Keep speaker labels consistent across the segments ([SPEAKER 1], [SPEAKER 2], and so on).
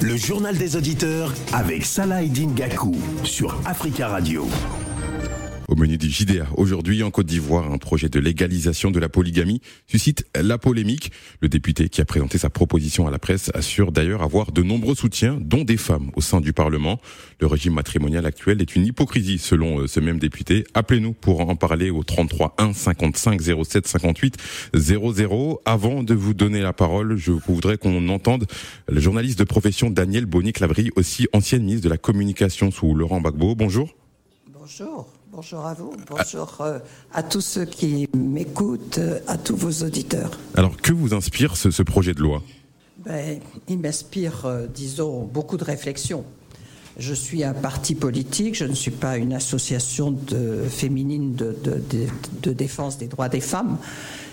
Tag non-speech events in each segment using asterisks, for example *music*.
[SPEAKER 1] Le journal des auditeurs avec Salah Gakou sur Africa Radio.
[SPEAKER 2] Au menu du JDA, aujourd'hui en Côte d'Ivoire, un projet de légalisation de la polygamie suscite la polémique. Le député qui a présenté sa proposition à la presse assure d'ailleurs avoir de nombreux soutiens, dont des femmes au sein du Parlement. Le régime matrimonial actuel est une hypocrisie selon euh, ce même député. Appelez-nous pour en parler au 33 1 55 07 58 00. Avant de vous donner la parole, je voudrais qu'on entende le journaliste de profession Daniel Bonny-Clavry, aussi ancienne ministre de la Communication sous Laurent Gbagbo. Bonjour.
[SPEAKER 3] Bonjour. Bonjour à vous, bonjour euh, à tous ceux qui m'écoutent, euh, à tous vos auditeurs.
[SPEAKER 2] Alors, que vous inspire ce, projet de loi?
[SPEAKER 3] Ben, Il m'inspire, euh, disons, beaucoup de réflexions. Je suis un parti politique, je ne suis pas une association de, féminine de, de, défense des droits des femmes,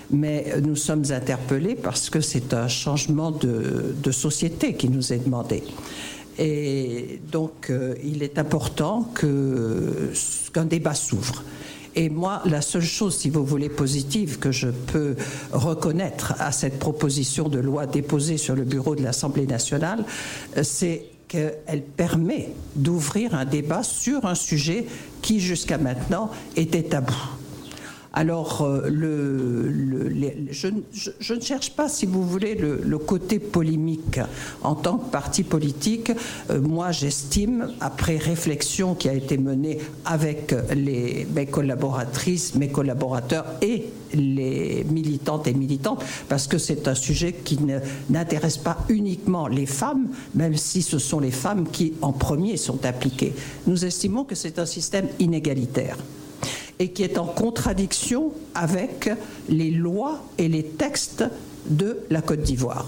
[SPEAKER 3] mais nous sommes interpellés parce que c'est un changement de, société qui nous est demandé. Et donc, euh, il est important qu'un débat s'ouvre. Et moi, la seule chose, si vous voulez, positive que je peux reconnaître à cette proposition de loi déposée sur le bureau de l'Assemblée nationale, euh, c'est qu'elle permet d'ouvrir un débat sur un sujet qui, jusqu'à maintenant, était tabou. Alors, euh, je, ne cherche pas, si vous voulez, le, côté polémique. En tant que parti politique, euh, moi, j'estime, après réflexion qui a été menée avec mes collaboratrices, mes collaborateurs et les militantes et militantes, parce que c'est un sujet qui n'intéresse pas uniquement les femmes, même si ce sont les femmes qui, en premier, sont appliquées. Nous estimons que c'est un système inégalitaire et qui est en contradiction avec les lois et les textes de la Côte d'Ivoire.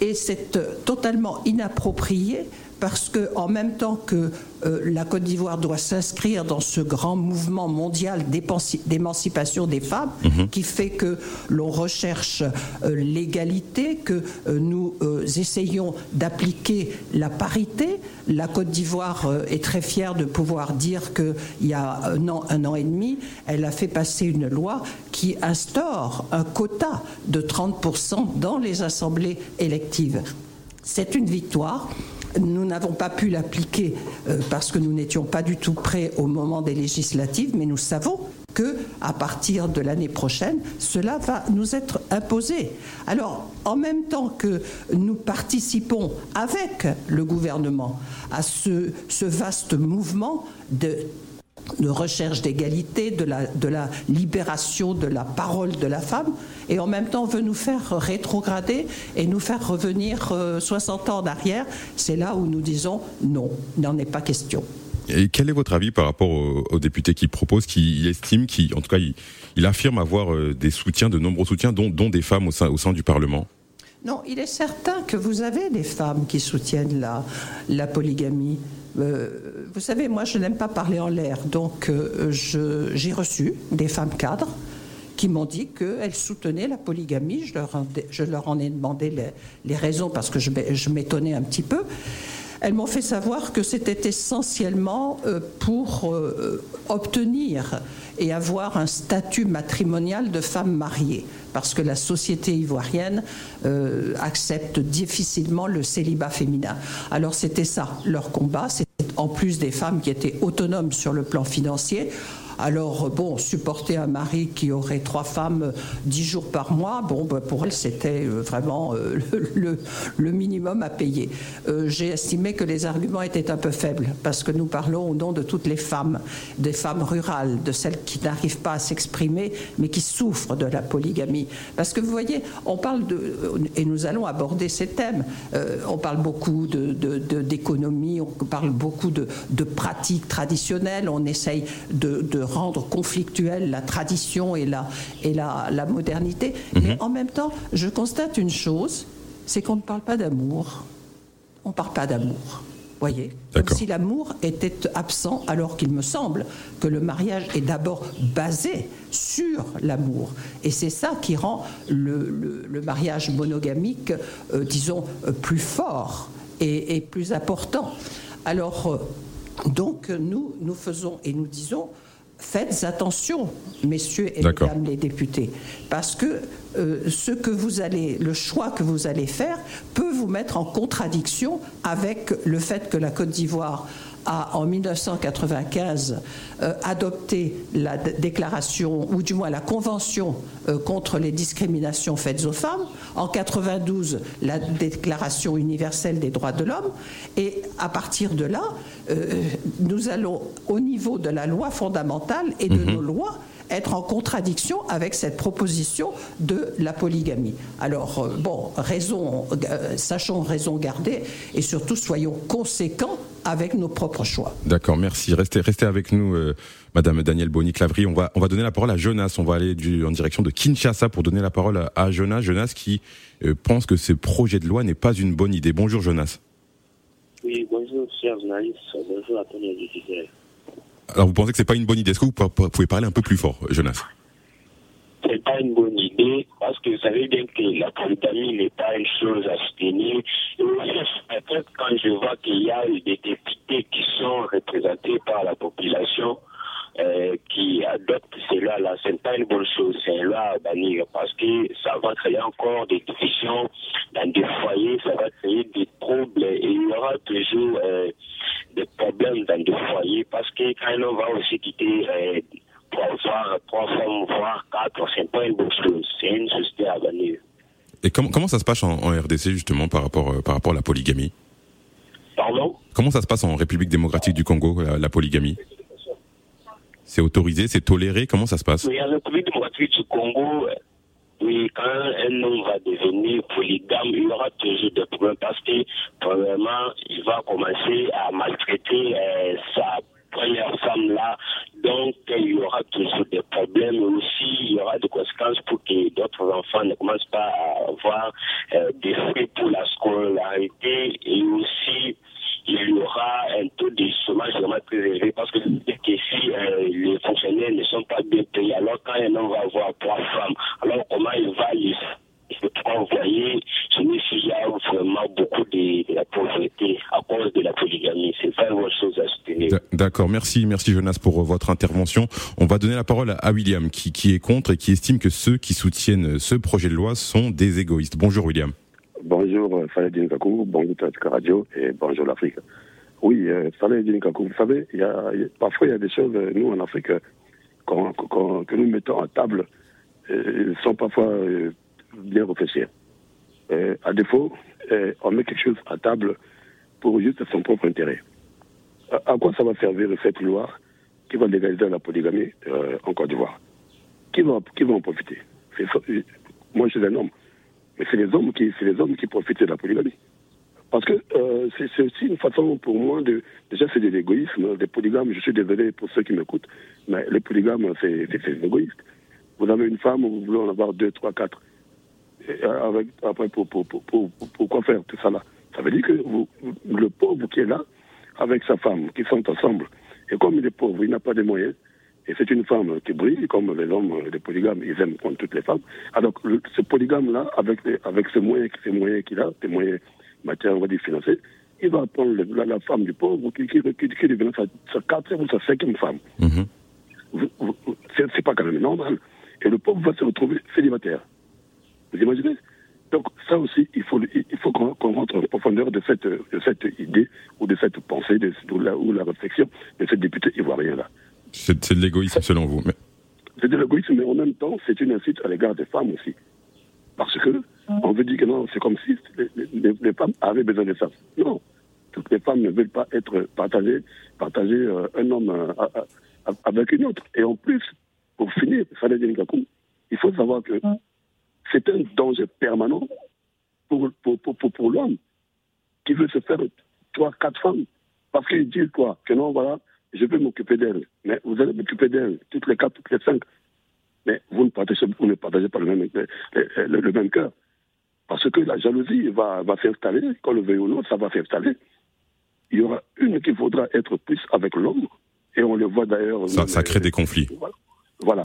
[SPEAKER 3] Et c'est totalement inapproprié parce que en même temps que euh, la Côte d'Ivoire doit s'inscrire dans ce grand mouvement mondial d'émancipation des femmes, mhm. qui fait que l'on recherche euh, l'égalité, que euh, nous essayons d'appliquer la parité. La Côte d'Ivoire est très fière de pouvoir dire qu'il y a un an, un an et demi, elle a fait passer une loi qui instaure un quota de 30% dans les assemblées électives. C'est une victoire. Nous n'avons pas pu l'appliquer euh, parce que nous n'étions pas du tout prêts au moment des législatives, mais nous savons que à partir de l'année prochaine, cela va nous être imposé. Alors, en même temps que nous participons avec le gouvernement à ce, ce vaste mouvement de de recherche d'égalité, de la, de la libération de la parole de la femme, et en même temps veut nous faire rétrograder et nous faire revenir 60 euh, ans en arrière, c'est là où nous disons non, il n'en est pas question.
[SPEAKER 2] Et quel est votre avis par rapport au, député qui propose, qui estime, qui en tout cas il, affirme avoir euh, des soutiens, de nombreux soutiens, dont, dont des femmes au sein, au sein du Parlement?
[SPEAKER 3] Non, il est certain que vous avez des femmes qui soutiennent la, la polygamie. Euh, vous savez, moi, je n'aime pas parler en l'air, donc euh, j'ai reçu des femmes cadres qui m'ont dit qu'elles soutenaient la polygamie. Je leur, en ai demandé les, raisons parce que je, je m'étonnais un petit peu. Elles m'ont fait savoir que c'était essentiellement euh, pour obtenir et avoir un statut matrimonial de femme mariée, parce que la société ivoirienne accepte difficilement le célibat féminin. Alors c'était ça leur combat, en plus des femmes qui étaient autonomes sur le plan financier, alors, bon, supporter un mari qui aurait trois femmes dix jours par mois, bon, ben, pour elle, c'était euh, vraiment euh, *laughs* le, minimum à payer. Euh, j'ai estimé que les arguments étaient un peu faibles, parce que nous parlons au nom de toutes les femmes, des femmes rurales, de celles qui n'arrivent pas à s'exprimer, mais qui souffrent de la polygamie. Parce que vous voyez, on parle de, et nous allons aborder ces thèmes, on parle beaucoup d'économie, de, on parle beaucoup de, pratiques traditionnelles, on essaye de rendre conflictuelle la tradition et la, et la, la modernité. Mhm. Mais en même temps, je constate une chose, c'est qu'on ne parle pas d'amour. On ne parle pas d'amour. Voyez, comme si l'amour était absent, alors qu'il me semble que le mariage est d'abord basé sur l'amour. Et c'est ça qui rend le, le, mariage monogamique, euh, disons, euh, plus fort et, et, plus important. Alors, euh, donc, nous, nous faisons et nous disons, faites attention, messieurs et mesdames les députés, parce que euh, ce que vous allez, le choix que vous allez faire peut vous mettre en contradiction avec le fait que la Côte d'Ivoire a en 1995 euh, adopté la déclaration, ou du moins la convention euh, contre les discriminations faites aux femmes, en 92 la déclaration universelle des droits de l'homme, et à partir de là, nous allons au niveau de la loi fondamentale et de mhm. nos lois être en contradiction avec cette proposition de la polygamie. Alors, euh, bon, raison, euh, sachons raison garder et surtout soyons conséquents avec nos propres choix.
[SPEAKER 2] D'accord, merci. Restez, restez avec nous, euh, Madame Danielle Boni-Clavry. On va, on va donner la parole à Jonas. On va aller du, en direction de Kinshasa pour donner la parole à, Jonas. Jonas qui pense que ce projet de loi n'est pas une bonne idée. Bonjour, Jonas.
[SPEAKER 4] Oui, bonjour, chers journalistes. Bonjour à tous les
[SPEAKER 2] alors vous pensez que c'est pas une bonne idée? Est-ce que vous pouvez parler un peu plus fort, Jonas?
[SPEAKER 4] C'est pas une bonne idée parce que vous savez bien que la polygamie n'est pas une chose à soutenir. Et quand je vois qu'il y a des députés qui sont représentés par la population, euh, qui adoptent cela là, c'est pas une bonne chose, c'est loi à bannir parce que ça va créer encore des divisions dans des foyers, ça va créer des troubles et il y aura toujours euh, des problèmes dans des foyers parce que quand on va aussi quitter euh, trois, trois femmes, voire quatre, c'est pas une bonne chose, c'est une société à bannir.
[SPEAKER 2] Et comment, comment ça se passe en, RDC justement par rapport, par rapport à la polygamie?
[SPEAKER 4] Pardon?
[SPEAKER 2] Comment ça se passe en République démocratique du Congo, la polygamie? C'est autorisé, c'est toléré Comment ça se passe?
[SPEAKER 4] Oui, République démocratique du Congo, oui, quand un homme va devenir polygame, il y aura toujours des problèmes parce que, premièrement, il va commencer à maltraiter euh, sa première femme là. Donc, il y aura toujours des problèmes. Aussi, il y aura des conséquences pour que d'autres enfants ne commencent pas à avoir euh, des frais pour la scolarité et aussi il y aura un taux de chômage vraiment très élevé parce que si euh, les fonctionnaires ne sont pas bien payés, alors quand un homme va avoir trois femmes, alors comment il va les envoyer il y a vraiment beaucoup de, la pauvreté à cause de la polygamie? C'est vraiment une chose à soutenir.
[SPEAKER 2] D'accord, merci, merci Jonas pour euh, votre intervention. On va donner la parole à William qui, qui est contre et qui estime que ceux qui soutiennent ce projet de loi sont des égoïstes. Bonjour William.
[SPEAKER 5] Bonjour Saladin Kakou, bonjour Tatika Radio et bonjour l'Afrique. Oui, euh, Saladin Kakou, vous savez, parfois il y a des choses, euh, nous en Afrique, que nous mettons à table, euh, sont parfois euh, bien réfléchis. Euh, à défaut, on met quelque chose à table pour juste son propre intérêt. À, quoi ça va servir cette loi qui va légaliser la polygamie en Côte d'Ivoire? Qui va, qui va en profiter? Moi, je suis un homme. Mais c'est les hommes qui, c'est les hommes qui profitent de la polygamie. Parce que euh, c'est aussi une façon pour moi de. Déjà, c'est de l'égoïsme. Des polygames, je suis désolé pour ceux qui m'écoutent, mais les polygames, c'est égoïste. Vous avez une femme, vous voulez en avoir deux, trois, quatre. avec, après, pour, pour, pour, pourquoi faire tout ça là? Ça veut dire que vous, le pauvre qui est là, avec sa femme, qui sont ensemble, et comme il est pauvre, il n'a pas de moyens, et c'est une femme qui brille, comme les hommes, les polygames, ils aiment prendre toutes les femmes. Alors, ce polygame-là, avec, avec ces moyens, ces moyens qu'il a, ces moyens matière, on va dire, financiers, il va prendre la, femme du pauvre qui, qui, qui, devient sa, sa, quatrième ou sa cinquième femme. Mm C'est pas quand même normal. Et le pauvre va se retrouver célibataire. Vous imaginez? Donc ça aussi, il faut, il faut qu'on rentre en profondeur de cette, de cette idée ou de cette pensée de, la, ou la réflexion de ce député ivoirien-là.
[SPEAKER 2] C'est de l'égoïsme selon vous. Mais...
[SPEAKER 5] C'est de l'égoïsme, mais en même temps, c'est une incite à l'égard des femmes aussi. Parce que on veut dire que non, c'est comme si les, femmes avaient besoin de ça. Non, toutes les femmes ne veulent pas être partagées, partager euh, un homme euh, avec une autre. Et en plus, pour finir, il faut savoir que c'est un danger permanent pour, pour, pour, pour l'homme qui veut se faire trois, quatre femmes. Parce qu'il dit quoi? Que non, voilà, je vais m'occuper d'elle. Mais vous allez m'occuper d'elle, toutes les quatre, toutes les cinq. Mais vous ne partagez, vous ne partagez pas le même, le, même cœur. Parce que la jalousie va, va s'installer, quand le veut ou non, ça va s'installer. Il y aura une qui voudra être plus avec l'homme, et on le voit d'ailleurs.
[SPEAKER 2] Ça, ça crée des conflits.
[SPEAKER 5] Voilà.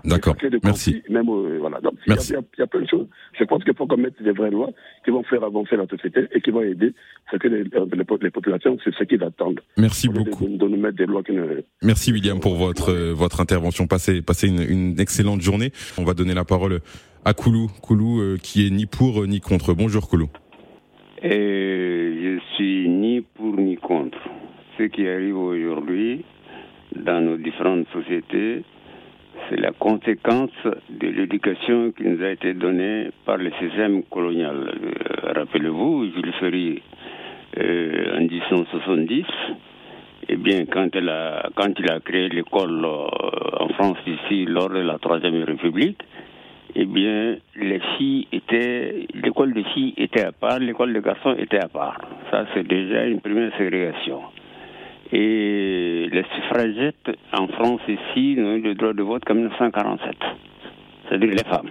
[SPEAKER 2] D'accord.
[SPEAKER 5] Crée des
[SPEAKER 2] Merci.
[SPEAKER 5] Même, euh, voilà. Donc, il y a-
[SPEAKER 2] Merci.
[SPEAKER 5] Il y, a, il y a plein de choses. Je pense qu'il faut qu'on mette des vraies lois qui vont faire avancer la société et qui vont aider ce que les, les, les populations, c'est ce qu'ils attendent.
[SPEAKER 2] Merci beaucoup.
[SPEAKER 5] De, de nous mettre des lois qui ne.
[SPEAKER 2] Merci William pour votre euh, votre intervention. Passez passez une, une excellente journée. On va donner la parole à Koulou, Koulou euh, qui est ni pour euh, ni contre. Bonjour Koulou.
[SPEAKER 6] Et je suis ni pour ni contre. Ce qui arrive aujourd'hui dans nos différentes sociétés, c'est la conséquence de l'éducation qui nous a été donnée par le système colonial. Euh, Rappelez-vous, Jules Ferry, euh, en 1870, eh bien, quand, elle a, il a créé l'école euh, en France ici lors de la Troisième République, eh bien, les filles étaient, l'école des filles était à part, l'école des garçons était à part. Ça, c'est déjà une première ségrégation. Et les suffragettes en France ici n'ont eu le droit de vote qu'en 1947, c'est-à-dire les femmes.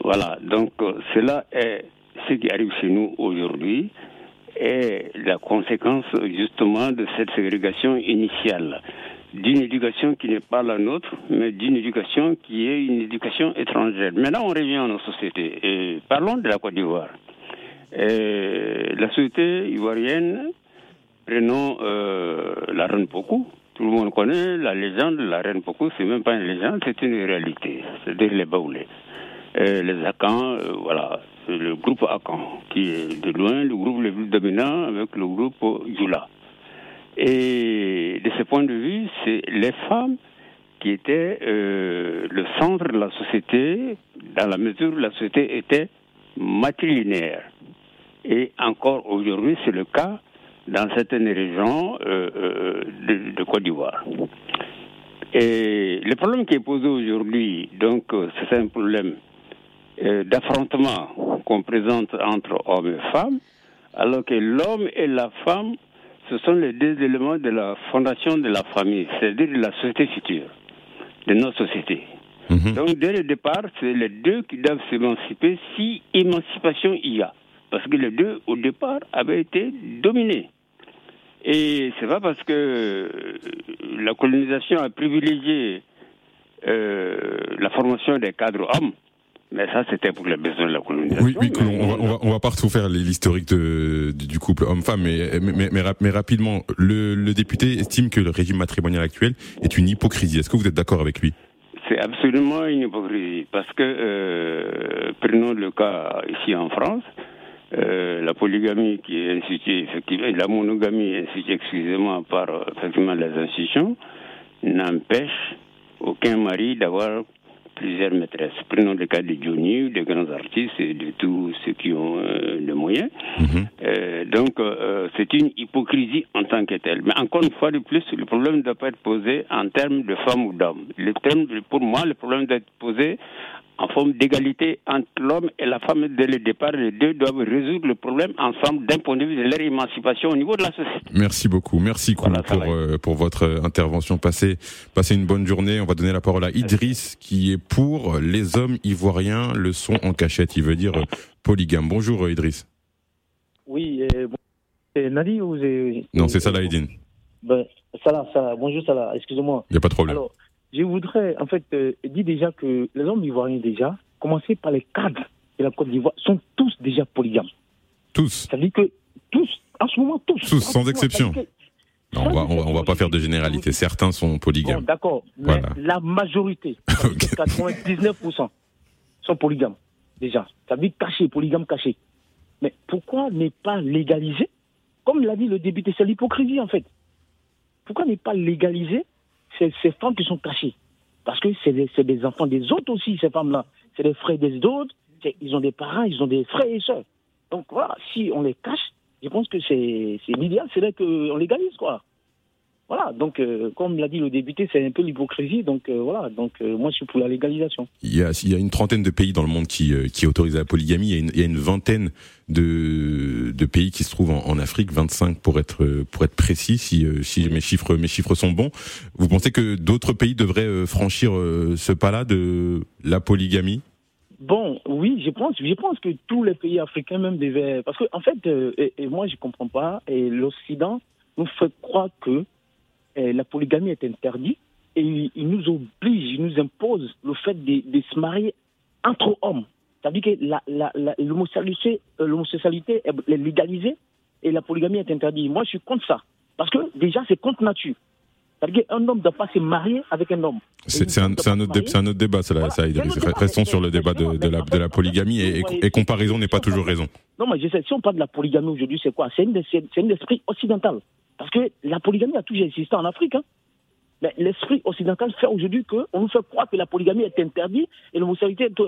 [SPEAKER 6] Voilà, donc euh, cela est ce qui arrive chez nous aujourd'hui est la conséquence justement de cette ségrégation initiale, d'une éducation qui n'est pas la nôtre, mais d'une éducation qui est une éducation étrangère. Maintenant, on revient à nos sociétés et parlons de la Côte d'Ivoire. Euh, La société ivoirienne, prenons euh, la reine Pokou. Tout le monde connaît la légende de la reine Pokou, c'est même pas une légende, c'est une réalité. C'est-à-dire les Baoulés. Euh, les Akans, euh, voilà, c'est le groupe Akan, qui est de loin le groupe le plus dominant avec le groupe Yula. Et de ce point de vue, c'est les femmes qui étaient euh, le centre de la société, dans la mesure où la société était matrilinéaire. Et encore aujourd'hui, c'est le cas dans certaines régions euh, euh, de, de Côte d'Ivoire. Et le problème qui est posé aujourd'hui, donc, euh, c'est un problème d'affrontement qu'on présente entre hommes et femmes, alors que l'homme et la femme, ce sont les deux éléments de la fondation de la famille, c'est-à-dire de la société future, de notre société.
[SPEAKER 2] Mhm.
[SPEAKER 6] Donc, dès le départ, c'est les deux qui doivent s'émanciper si émancipation il y a. Parce que les deux, au départ, avaient été dominés. Et c'est pas parce que euh, la colonisation a privilégié euh, la formation des cadres hommes, mais ça c'était pour les besoins de la colonisation.
[SPEAKER 2] Oui, oui,
[SPEAKER 6] mais-
[SPEAKER 2] on va, on va, on va pas tout faire l'historique de- du couple homme-femme, mais, mais, mais, mais rap- mais rapidement, le, le député estime que le régime matrimonial actuel est une hypocrisie. Est-ce que vous êtes d'accord avec lui?
[SPEAKER 6] C'est absolument une hypocrisie. Parce que, euh, prenons le cas ici en France, euh, la polygamie qui est instituée, effectivement, la monogamie instituée, excusez-moi, par euh, effectivement les institutions, n'empêche aucun mari d'avoir plusieurs maîtresses. Prenons le cas de Johnny, des grands artistes et de tous ceux qui ont euh, les moyens.
[SPEAKER 2] Mhm.
[SPEAKER 6] Euh, donc, euh, c'est une hypocrisie en tant que telle. Mais encore une fois de plus, le problème ne doit pas être posé en termes de femme ou d'homme. Le terme, pour moi, le problème doit être posé en forme d'égalité entre l'homme et la femme dès le départ. Les deux doivent résoudre le problème ensemble d'un point de vue de leur émancipation au niveau de la société.
[SPEAKER 2] Merci beaucoup. Merci
[SPEAKER 6] Voilà,
[SPEAKER 2] pour, euh, pour votre intervention. Passez, passez une bonne journée. On va donner la parole à Idriss qui est pour les hommes ivoiriens le sont en cachette. Il veut dire euh, polygame. Bonjour euh, Idriss.
[SPEAKER 7] Oui, euh, c'est Nadi ou c'est...
[SPEAKER 2] Non, c'est Salah Eddine.
[SPEAKER 7] Ben, Salah, Salah, bonjour Salah, excusez-moi.
[SPEAKER 2] Il n'y a pas de problème.
[SPEAKER 7] Alors, je voudrais, en fait, euh, dire déjà que les hommes ivoiriens, déjà, commencer par les cadres de la Côte d'Ivoire, sont tous déjà polygames.
[SPEAKER 2] Tous.
[SPEAKER 7] Ça veut dire que tous, en ce moment, tous.
[SPEAKER 2] Tous, sans exception. Non, on va, on va, on va pas faire de généralité. Certains sont
[SPEAKER 7] Bon,
[SPEAKER 2] polygames.
[SPEAKER 7] d'accord,
[SPEAKER 2] Voilà.
[SPEAKER 7] la majorité, ça veut dire que 99% sont polygames, déjà. Ça veut dire caché, polygame caché. Mais pourquoi n'est pas légalisé? Comme l'a dit le député, c'est l'hypocrisie en fait. Pourquoi n'est pas légalisé ces, ces femmes qui sont cachées Parce que c'est des, des enfants des autres aussi, ces femmes-là. C'est des frères des autres, ils ont des parents, ils ont des frères et sœurs. Donc voilà, si on les cache, je pense que c'est c'est l'idéal, c'est là qu'on légalise, quoi. Voilà, donc euh, comme l'a dit le député, c'est un peu l'hypocrisie, donc euh, voilà, donc euh, moi je suis pour la légalisation.
[SPEAKER 2] Il y, a, il y a une trentaine de pays dans le monde qui, qui autorisent la polygamie. Il y a une, il y a une vingtaine de, de pays qui se trouvent en, en Afrique, 25 pour être pour être précis, si, si mes chiffres mes chiffres sont bons. Vous pensez que d'autres pays devraient franchir ce pas-là de la polygamie?
[SPEAKER 7] Bon, oui, je pense, je pense que tous les pays africains même devaient, parce que en fait, et, et moi je comprends pas, et l'Occident nous fait croire que la polygamie est interdite et il nous oblige, il nous impose le fait de, de se marier entre hommes. C'est-à-dire que euh, l'homosexualité est légalisée et la polygamie est interdite. Moi, je suis contre ça. Parce que déjà, c'est contre nature. C'est-à-dire qu'un homme ne doit pas se marier avec un homme.
[SPEAKER 2] C'est un, un autre dé- c'est un autre débat, ça, là,
[SPEAKER 7] Voilà,
[SPEAKER 2] ça, Idriss. Restons sur le débat de, la, de la polygamie et, et- et comparaison n'est pas toujours raison.
[SPEAKER 7] Non, mais je sais, si on parle de la polygamie aujourd'hui, c'est quoi? C'est une- c'est- c'est un esprit occidental. Parce que la polygamie a toujours existé en Afrique. hein. Mais l'esprit occidental fait aujourd'hui qu'on nous fait croire que la polygamie est interdite et l'homosexualité est-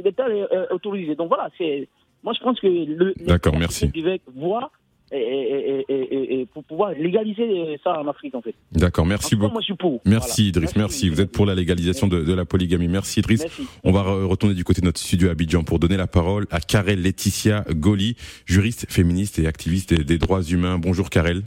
[SPEAKER 7] est est autorisée. Donc voilà, c'est. Moi, je pense que le.
[SPEAKER 2] D'accord, merci.
[SPEAKER 7] devait voir et, et- et- pour pouvoir légaliser ça en Afrique, en fait.
[SPEAKER 2] D'accord, merci beaucoup.
[SPEAKER 7] moi, je suis pour.
[SPEAKER 2] Merci
[SPEAKER 7] Voilà.
[SPEAKER 2] Idriss, merci. Vous êtes pour la légalisation de, de la polygamie. Merci Idriss.
[SPEAKER 7] Merci.
[SPEAKER 2] On va re- retourner du côté de notre studio à Abidjan pour donner la parole à Karel Laetitia Goli, juriste féministe et activiste des, des droits humains. Bonjour Karel.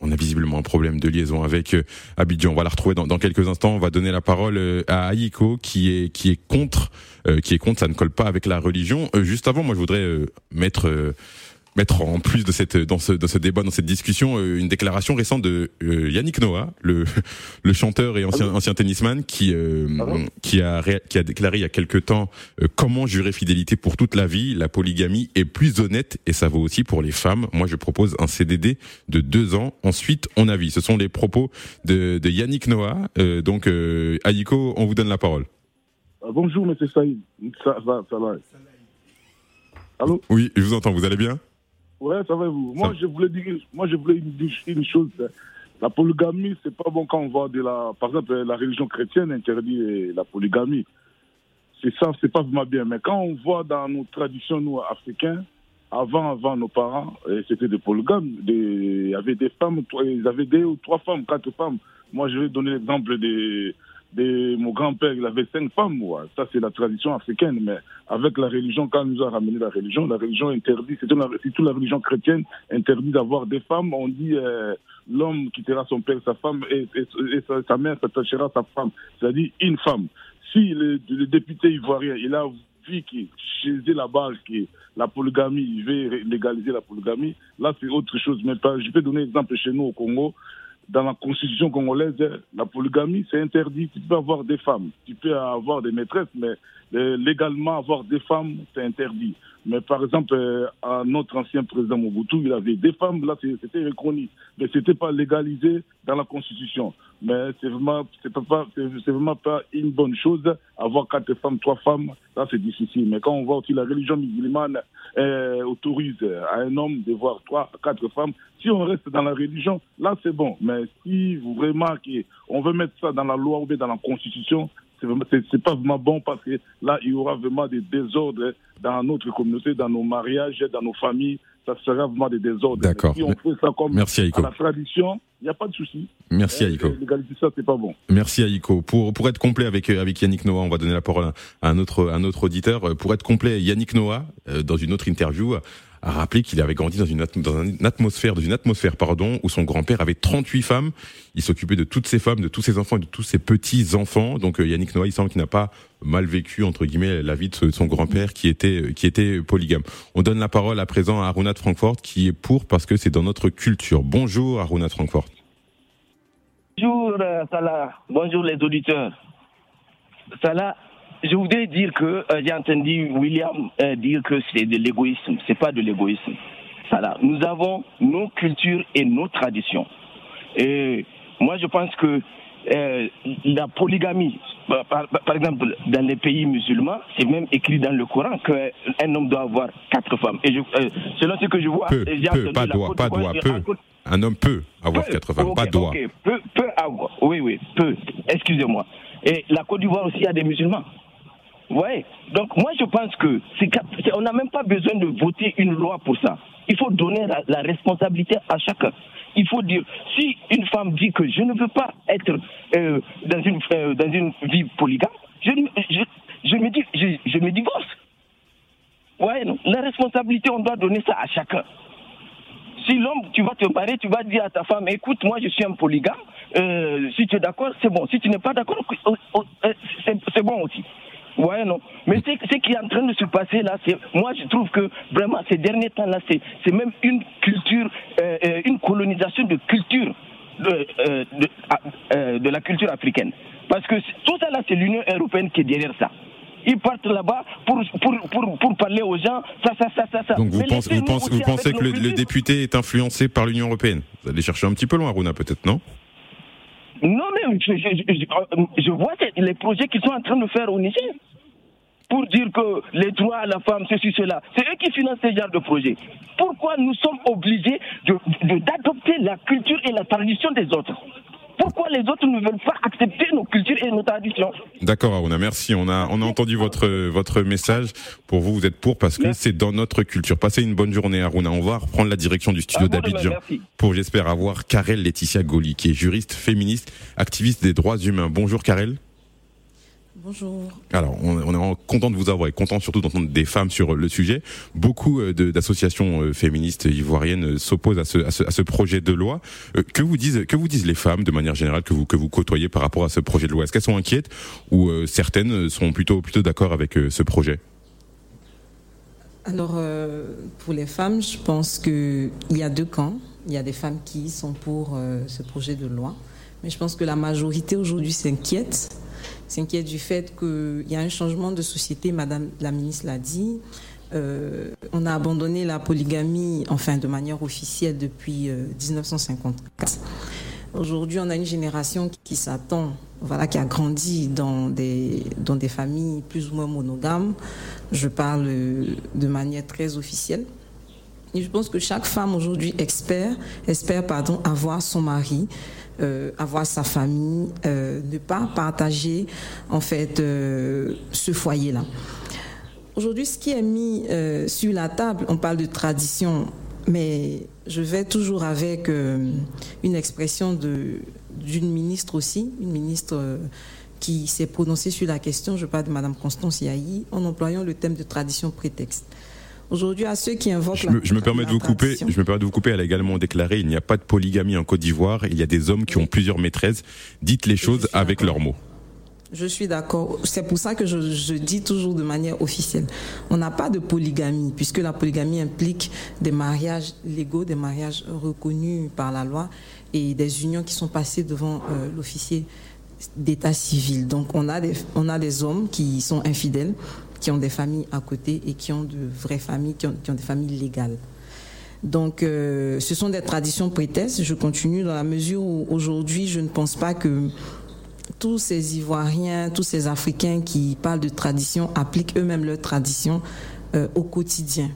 [SPEAKER 2] On a visiblement un problème de liaison avec euh, Abidjan. On va la retrouver dans, quelques instants. On va donner la parole euh, à Aïko qui est qui est contre euh, qui est contre. Ça ne colle pas avec la religion. Euh, juste avant, moi, je voudrais mettre mettre en plus de cette dans ce dans ce débat dans cette discussion euh, une déclaration récente de euh, Yannick Noah, le le chanteur et ancien ancien tennisman qui euh, qui a ré- qui a déclaré il y a quelque temps euh, comment jurer fidélité pour toute la vie, la polygamie est plus honnête et ça vaut aussi pour les femmes. Moi, je propose un CDD de deux ans. Ensuite, on avis. Ce sont les propos de, de Yannick Noah. Euh, donc, euh, Aïko, on vous donne la parole.
[SPEAKER 8] Bonjour, monsieur Saïd. Ça va, ça va. Allô
[SPEAKER 2] Oui, je vous entends. Vous allez bien?
[SPEAKER 8] Ouais, ça va, vous. Moi,
[SPEAKER 2] Ça-
[SPEAKER 8] je voulais dire, moi, je voulais dire une chose. La polygamie, c'est pas bon quand on voit de la. Par exemple, la religion chrétienne interdit la polygamie. C'est ça, c'est pas vraiment bien. Mais quand on voit dans nos traditions, nous, africains, avant, avant nos parents, eh, c'était des polygames. Des- Il y avait des femmes, ils avaient deux ou trois femmes, quatre femmes. Moi, je vais donner l'exemple des, mon grand-père, il avait cinq femmes. Ça, c'est la tradition africaine. Mais avec la religion, quand nous a ramené la religion, la religion interdit, c'est surtout la religion chrétienne, interdit d'avoir des femmes. On dit euh, l'homme quittera son père, sa femme, et, sa, mère s'attachera à sa femme. C'est-à-dire une femme. Si le, député ivoirien, il a vu que chez là-bas, que la polygamie, il veut légaliser la polygamie, là, c'est autre chose. Mais je peux donner un exemple chez nous au Congo dans la constitution congolaise, la polygamie, c'est interdit. Tu peux avoir des femmes, tu peux avoir des maîtresses, mais euh, légalement, avoir des femmes, c'est interdit. Mais par exemple, euh, à notre ancien président Mobutu, il avait des femmes, là, c'était reconnu. Mais c'était pas légalisé dans la constitution. Mais c'est vraiment, vraiment pas une bonne chose. Avoir quatre femmes, trois femmes, là, c'est difficile. Mais quand on voit aussi la religion musulmane euh, autorise à un homme de voir trois, quatre femmes, si on reste dans la religion, là, c'est bon. Mais si vous vraiment on veut mettre ça dans la loi ou bien dans la constitution, c'est pas vraiment bon parce que là, il y aura vraiment des désordres dans notre communauté, dans nos mariages, dans nos familles. Ça sera vraiment des désordres.
[SPEAKER 2] D'accord.
[SPEAKER 8] Si on fait ça comme
[SPEAKER 2] Merci, Aïko.
[SPEAKER 8] à la tradition, il n'y a pas de souci.
[SPEAKER 2] Merci
[SPEAKER 8] Euh,
[SPEAKER 2] Aïko.
[SPEAKER 8] Légaliser ça, c'est pas bon.
[SPEAKER 2] Merci Aïko. Pour pour être complet avec euh, avec Yannick Noah, on va donner la parole à à un autre un autre auditeur. Euh, Pour être complet, Yannick Noah, dans une autre interview, a rappelé qu'il avait grandi dans une atmosphère dans une atmosphère pardon où son grand-père avait 38 femmes. Il s'occupait de toutes ces femmes, de tous ses enfants et de tous ses petits enfants. Donc euh, Yannick Noah, il semble qu'il n'a pas mal vécu entre guillemets la vie de son grand-père qui était euh, qui était polygame. On donne la parole à présent à Aruna de Francfort qui est pour parce que c'est dans notre culture. Bonjour Aruna de Francfort.
[SPEAKER 9] Bonjour euh, Salah, bonjour les auditeurs. Salah, je voudrais dire que euh, j'ai entendu William euh, dire que c'est de l'égoïsme. C'est pas de l'égoïsme. Salah, nous avons nos cultures et nos traditions. Et moi, je pense que euh, la polygamie, par, par- par exemple, dans les pays musulmans, c'est même écrit dans le Coran qu'un homme doit avoir quatre femmes. Et je, euh, selon ce que je vois,
[SPEAKER 2] Peu,
[SPEAKER 9] j'ai
[SPEAKER 2] peu,
[SPEAKER 9] entendu
[SPEAKER 2] pas doit, pas doit, peu. Un homme peut avoir
[SPEAKER 9] peu.
[SPEAKER 2] quatre femmes, pas doit.
[SPEAKER 9] ok, Peu, peu avoir. Oui, oui, peu. Excusez-moi. Et la Côte d'Ivoire aussi a des musulmans. Ouais. Donc moi je pense que on n'a même pas besoin de voter une loi pour ça. Il faut donner la, responsabilité à chacun. Il faut dire si une femme dit que je ne veux pas être euh, dans une euh, dans une vie polygame, je, me dis je, me divorce. Ouais, non. La responsabilité on doit donner ça à chacun. Si l'homme, tu vas te marier, tu vas dire à ta femme, écoute, moi je suis un polygame, euh, si tu es d'accord, c'est bon. Si tu n'es pas d'accord, c'est bon aussi. Ouais, non. Mais c'est- ce qui est en train de se passer là, c'est, moi je trouve que vraiment ces derniers temps là, c'est c'est même une culture, euh, euh, une colonisation de culture. de, euh, ah, euh, de, la culture africaine. Parce que tout ça là, c'est l'Union européenne qui est derrière ça ils partent là-bas pour, pour, pour, pour, parler aux gens, ça, ça, ça, ça. ça.
[SPEAKER 2] Donc vous, pensez, vous, pensez, vous pensez que le, le, député est influencé par l'Union européenne? Vous allez chercher un petit peu loin, Runa, peut-être, non?
[SPEAKER 9] Non, mais je, vois les projets qu'ils sont en train de faire au Niger pour dire que les droits à la femme, ceci, cela. C'est eux qui financent ce genre de projet. Pourquoi nous sommes obligés d'adopter la culture et la tradition des autres? Pourquoi les autres ne veulent pas accepter nos cultures et nos traditions
[SPEAKER 2] D'accord, Aruna, merci. On a, on a entendu votre, votre message. Pour vous, vous êtes pour parce que c'est dans notre culture. Passez une bonne journée, Aruna. On va reprendre la direction du studio d'Abidjan pour, j'espère, avoir Karel Laetitia Goli, qui est juriste féministe, activiste des droits humains. Bonjour, Karel.
[SPEAKER 10] Bonjour.
[SPEAKER 2] Alors, on, est content de vous avoir et content surtout d'entendre des femmes sur le sujet. Beaucoup euh, d'associations euh, féministes ivoiriennes euh, s'opposent à ce, à, ce, projet de loi. Que vous disent que vous disent les femmes de manière générale que vous que vous côtoyez par rapport à ce projet de loi? Est-ce qu'elles sont inquiètes ou certaines sont plutôt plutôt d'accord avec ce projet?
[SPEAKER 10] Alors, pour les femmes, je pense qu'il y a deux camps. Il y a des femmes qui sont pour ce projet de loi, mais je pense que la majorité aujourd'hui s'inquiète s'inquiète du fait qu'il y a un changement de société, Madame la ministre l'a dit. Euh, on a abandonné la polygamie, enfin de manière officielle, depuis 1954. Euh, Aujourd'hui, on a une génération qui, s'attend, voilà, qui a grandi dans des, dans des familles plus ou moins monogames. Je parle de manière très officielle. Et je pense que chaque femme aujourd'hui espère, espère pardon, avoir son mari euh, avoir sa famille, euh, ne pas partager en fait euh, ce foyer-là. Aujourd'hui, ce qui est mis sur la table, on parle de tradition, mais je vais toujours avec une expression d'une ministre aussi, une ministre qui s'est prononcée sur la question, je parle de Madame Constance Yahi, en employant le thème de tradition prétexte. Aujourd'hui, à ceux qui invoquent
[SPEAKER 2] je me, je me permets de vous couper. Je me permets de vous couper. Elle a également déclaré il n'y a pas de polygamie en Côte d'Ivoire. Il y a des hommes qui ont plusieurs maîtresses. Dites les choses avec leurs mots.
[SPEAKER 10] Je suis d'accord. C'est pour ça que je, je, dis toujours de manière officielle. On n'a pas de polygamie, puisque la polygamie implique des mariages légaux, des mariages reconnus par la loi et des unions qui sont passées devant euh, l'officier d'état civil. Donc on a, des, on a des hommes qui sont infidèles, qui ont des familles à côté et qui ont de vraies familles, qui ont, des familles légales. Donc, euh, ce sont des traditions prétextes. Je continue dans la mesure où aujourd'hui, je ne pense pas que tous ces Ivoiriens, tous ces Africains qui parlent de tradition appliquent eux-mêmes leurs traditions euh, au quotidien.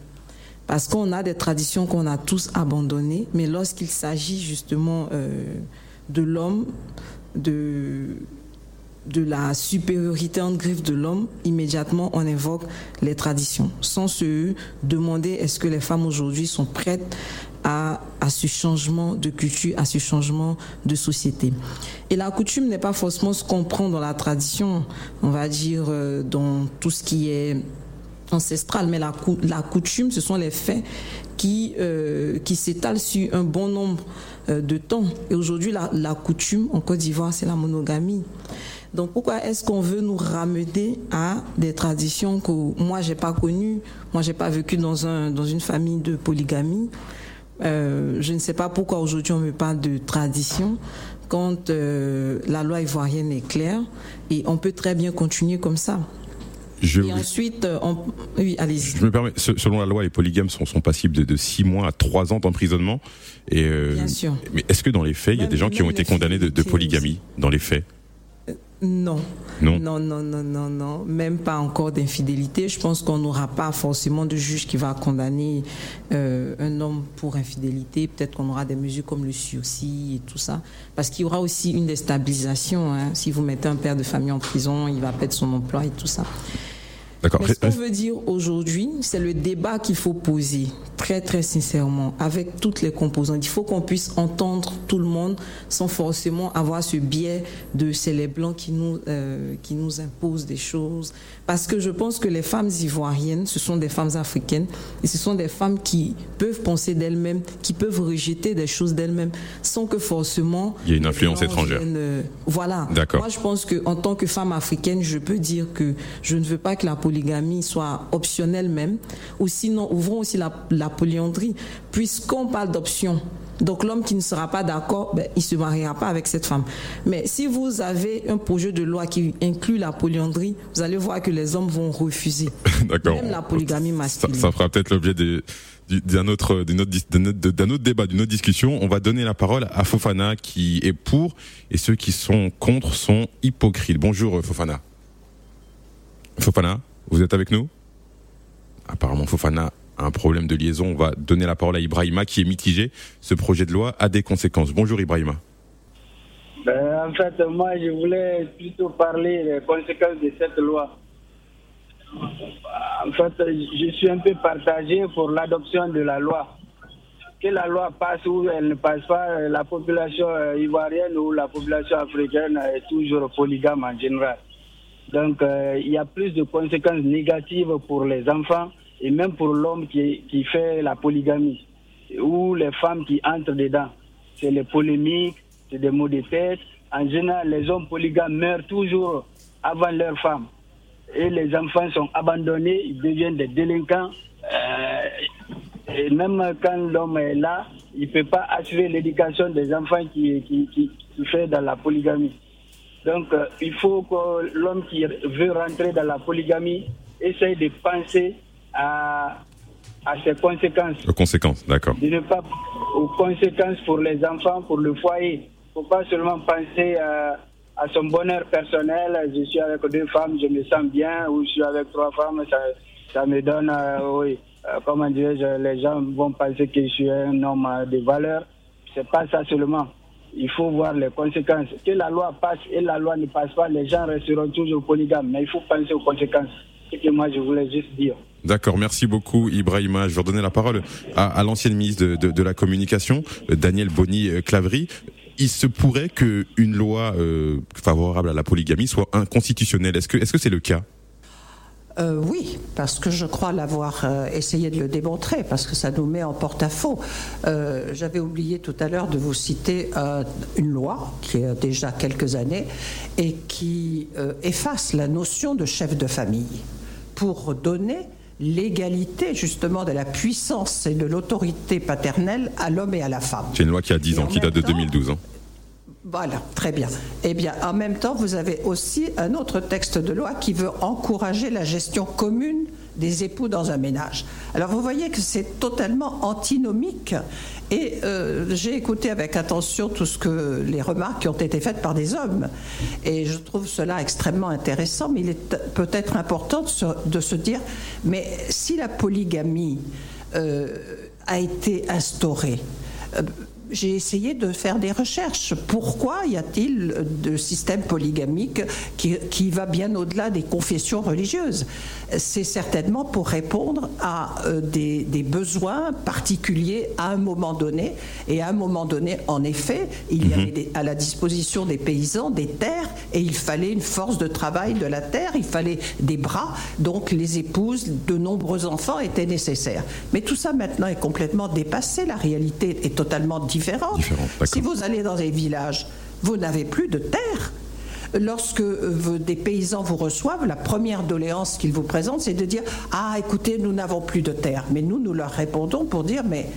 [SPEAKER 10] Parce qu'on a des traditions qu'on a tous abandonnées, mais lorsqu'il s'agit justement euh, de l'homme, de de la supériorité en griffe de l'homme, immédiatement on évoque les traditions, sans se demander est-ce que les femmes aujourd'hui sont prêtes à, à, ce changement de culture, à ce changement de société? Et la coutume n'est pas forcément ce qu'on prend dans la tradition, on va dire euh, dans tout ce qui est ancestral, mais la, coutume, ce sont les faits qui, euh, qui s'étalent sur un bon nombre euh, de temps. Et aujourd'hui, la, la coutume en Côte d'Ivoire, c'est la monogamie. Donc pourquoi est-ce qu'on veut nous ramener à des traditions que moi j'ai pas connues, moi j'ai pas vécu dans un dans une famille de polygamie. Euh, je ne sais pas pourquoi aujourd'hui on me parle de tradition quand euh, la loi ivoirienne est claire et on peut très bien continuer comme ça. Je et ensuite, euh, on... oui, allez-y.
[SPEAKER 2] Je me permets, selon la loi, les polygames sont, sont passibles de, de 6 mois à 3 ans d'emprisonnement. Et euh,
[SPEAKER 10] Bien sûr.
[SPEAKER 2] Mais est-ce que dans les faits, il y a des gens qui ont été condamnés de, de polygamie Dans les faits?
[SPEAKER 10] Non. Non? Non, non, non, non, Même pas encore d'infidélité. Je pense qu'on n'aura pas forcément de juge qui va condamner euh, un homme pour infidélité. Peut-être qu'on aura des mesures comme le sursis et tout ça. Parce qu'il y aura aussi une déstabilisation. Hein. Si vous mettez un père de famille en prison, il va perdre son emploi et tout ça.
[SPEAKER 2] D'accord.
[SPEAKER 10] ce qu'on veut dire aujourd'hui, c'est le débat qu'il faut poser, très très sincèrement, avec toutes les composantes. Il faut qu'on puisse entendre tout le monde sans forcément avoir ce biais de c'est les blancs qui nous euh, qui nous imposent des choses. Parce que je pense que les femmes ivoiriennes, ce sont des femmes africaines et ce sont des femmes qui peuvent penser d'elles-mêmes, qui peuvent rejeter des choses d'elles-mêmes sans que forcément
[SPEAKER 2] il y ait une influence étrangère.
[SPEAKER 10] Euh, voilà.
[SPEAKER 2] D'accord.
[SPEAKER 10] Moi, je pense que en tant que femme africaine, je peux dire que je ne veux pas que la polygamie soit optionnelle même, ou sinon ouvrons aussi la, la polyandrie, puisqu'on parle d'option. Donc l'homme qui ne sera pas d'accord, ben, il se mariera pas avec cette femme. Mais si vous avez un projet de loi qui inclut la polyandrie, vous allez voir que les hommes vont refuser. *laughs*
[SPEAKER 2] D'accord.
[SPEAKER 10] Même la polygamie masculine.
[SPEAKER 2] ça fera peut-être l'objet des- autre, d'un autre, d'un autre débat, d'une autre discussion. On va donner la parole à Fofana qui est pour et ceux qui sont contre sont hypocrites. Bonjour euh, Fofana. Fofana, vous êtes avec nous? Apparemment Fofana a un problème de liaison. On va donner la parole à Ibrahima qui est mitigé. Ce projet de loi a des conséquences. Bonjour Ibrahima.
[SPEAKER 11] Ben, en fait, moi, je voulais plutôt parler des conséquences de cette loi. En fait, je suis un peu partagé pour l'adoption de la loi. Que la loi passe ou elle ne passe pas, la population ivoirienne ou la population africaine est toujours polygame en général. Donc, euh, il y a plus de conséquences négatives pour les enfants et même pour l'homme qui, fait la polygamie ou les femmes qui entrent dedans. C'est les polémiques, c'est des mots de tête. En général, les hommes polygames meurent toujours avant leurs femmes. Et les enfants sont abandonnés, ils deviennent des délinquants. Euh, et même quand l'homme est là, il ne peut pas assurer l'éducation des enfants qui, qui, qui, qui fait dans la polygamie. Donc, euh, il faut que l'homme qui veut rentrer dans la polygamie essaye de penser à, à ses conséquences
[SPEAKER 2] Aux conséquences, d'accord.
[SPEAKER 11] de ne pas aux conséquences pour les enfants, pour le foyer. Il ne faut pas seulement penser à, à son bonheur personnel. Je suis avec deux femmes, je me sens bien, ou je suis avec trois femmes, ça, ça me donne, euh, oui, euh, comment dirais-je, les gens vont penser que je suis un homme euh, de valeur. C'est pas ça seulement. Il faut voir les conséquences. Que la loi passe et la loi ne passe pas, les gens resteront toujours polygames. Mais il faut penser aux conséquences. C'est ce que moi je voulais juste dire.
[SPEAKER 2] D'accord, merci beaucoup Ibrahima. Je vais redonner la parole à, l'ancienne ministre de, la Communication, euh, Daniel Bonny-Clavry. Il se pourrait que une loi euh, favorable à la polygamie soit inconstitutionnelle. Est-ce que c'est le cas?
[SPEAKER 3] Euh, oui, parce que je crois l'avoir euh, essayé de le démontrer, parce que ça nous met en porte-à-faux. Euh, J'avais oublié tout à l'heure de vous citer une loi qui a déjà quelques années et qui efface la notion de chef de famille pour donner l'égalité justement de la puissance et de l'autorité paternelle à l'homme et à la femme.
[SPEAKER 2] C'est une loi qui a 10
[SPEAKER 3] Et
[SPEAKER 2] ans, qui date de
[SPEAKER 3] temps,
[SPEAKER 2] 2012. hein.
[SPEAKER 3] Voilà, très bien. Eh bien, en même temps, vous avez aussi un autre texte de loi qui veut encourager la gestion commune des époux dans un ménage. Alors, vous voyez que c'est totalement antinomique. Et euh, j'ai écouté avec attention tout ce que les remarques qui ont été faites par des hommes. Et je trouve cela extrêmement intéressant. Mais il est peut-être important de se, dire, mais si la polygamie euh, a été instaurée, euh, j'ai essayé de faire des recherches. Pourquoi y a-t-il de système polygamique qui, qui va bien au-delà des confessions religieuses? C'est certainement pour répondre à euh, des, des besoins particuliers à un moment donné. Et à un moment donné, en effet, il y avait des- à la disposition des paysans des terres et il fallait une force de travail de la terre, il fallait des bras. Donc les épouses, de nombreux enfants étaient nécessaires. Mais tout ça maintenant est complètement dépassé. La réalité est totalement différente. Si vous allez dans les villages, vous n'avez plus de terre. Lorsque euh, des paysans vous reçoivent, la première doléance qu'ils vous présentent, c'est de dire Ah, écoutez, nous n'avons plus de terre. Mais nous, nous leur répondons pour dire Mais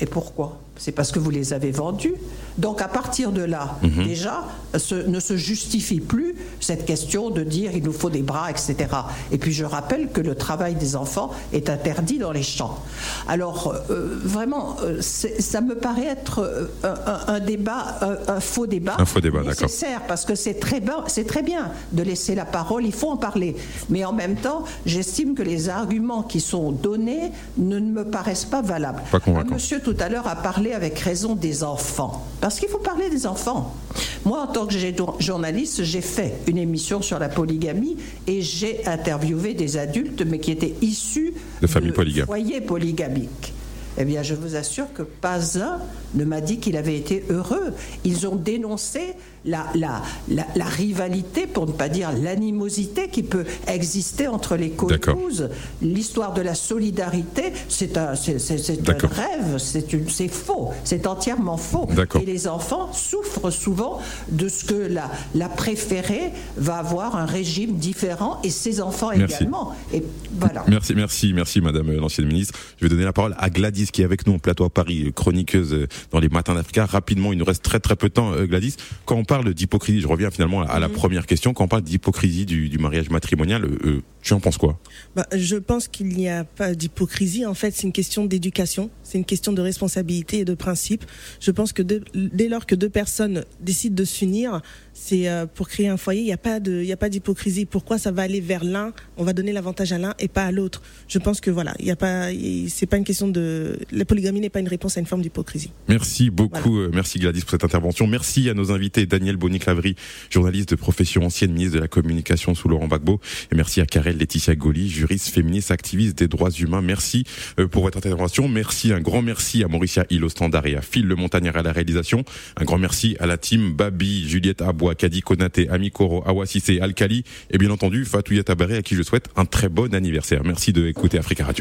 [SPEAKER 3] et pourquoi? C'est parce que vous les avez vendus. Donc à partir de là,
[SPEAKER 12] Mhm.
[SPEAKER 3] déjà, ce- ne se justifie plus cette question de dire il nous faut des bras, etc. Et puis je rappelle que le travail des enfants est interdit dans les champs. Alors euh, vraiment, euh, ça me paraît être euh, un, débat, un, un faux débat.
[SPEAKER 2] Un faux débat, d'accord.
[SPEAKER 3] nécessaire, parce que c'est très, bien- c'est très bien de laisser la parole, il faut en parler. Mais en même temps, j'estime que les arguments qui sont donnés ne me paraissent pas valables.
[SPEAKER 2] Pas.
[SPEAKER 3] Un monsieur tout à l'heure a parlé avec raison des enfants. Parce qu'il faut parler des enfants. Moi, en tant que journaliste, j'ai fait une émission sur la polygamie et j'ai interviewé des adultes, mais qui étaient issus
[SPEAKER 2] De familles polygames.
[SPEAKER 3] foyers polygamiques. Eh bien, je vous assure que pas un ne m'a dit qu'il avait été heureux. Ils ont dénoncé la, la, la, la rivalité, pour ne pas dire l'animosité qui peut exister entre les co-épouses. L'histoire de la solidarité, c'est un, c'est, un rêve, c'est, faux, c'est entièrement faux. Et les enfants souffrent souvent de ce que la, la préférée va avoir un régime différent et ses enfants
[SPEAKER 2] Merci.
[SPEAKER 3] également. Et voilà.
[SPEAKER 2] Merci, merci, merci, Madame euh, l'ancienne ministre. Je vais donner la parole à Gladys qui est avec nous au plateau à Paris, chroniqueuse dans les matins d'Africa. Rapidement, il nous reste très très peu de temps, Gladys. Quand on parle d'hypocrisie, je reviens finalement à la mhm. première question, quand on parle d'hypocrisie du, du, mariage matrimonial, tu en penses quoi?
[SPEAKER 12] Bah, Je pense qu'il n'y a pas d'hypocrisie. En fait, c'est une question d'éducation, c'est une question de responsabilité et de principe. Je pense que dès lors que deux personnes décident de s'unir, c'est euh, pour créer un foyer. Il n'y a pas de, il y a pas d'hypocrisie. Pourquoi ça va aller vers l'un? On va donner l'avantage à l'un et pas à l'autre. Je pense que voilà, il y a pas, c'est pas une question de, la polygamie n'est pas une réponse à une forme d'hypocrisie.
[SPEAKER 2] Merci beaucoup, euh, merci Gladys pour cette intervention. Merci à nos invités Daniel Boni-Clavry, journaliste de profession ancienne ministre de la communication sous Laurent Gbagbo, et merci à Karel Laetitia Goli, juriste féministe, activiste des droits humains. Merci euh, pour votre intervention. Merci, un grand merci à Mauricia Hilo Standard et à Phil Le Montagnard à la réalisation. Un grand merci à la team Babi, Juliette Abois, Kadi Konate, Amikoro, Awasise, Alkali et bien entendu Fatouya Tabaré à qui je souhaite un très bon anniversaire. Merci de écouter Africa Radio.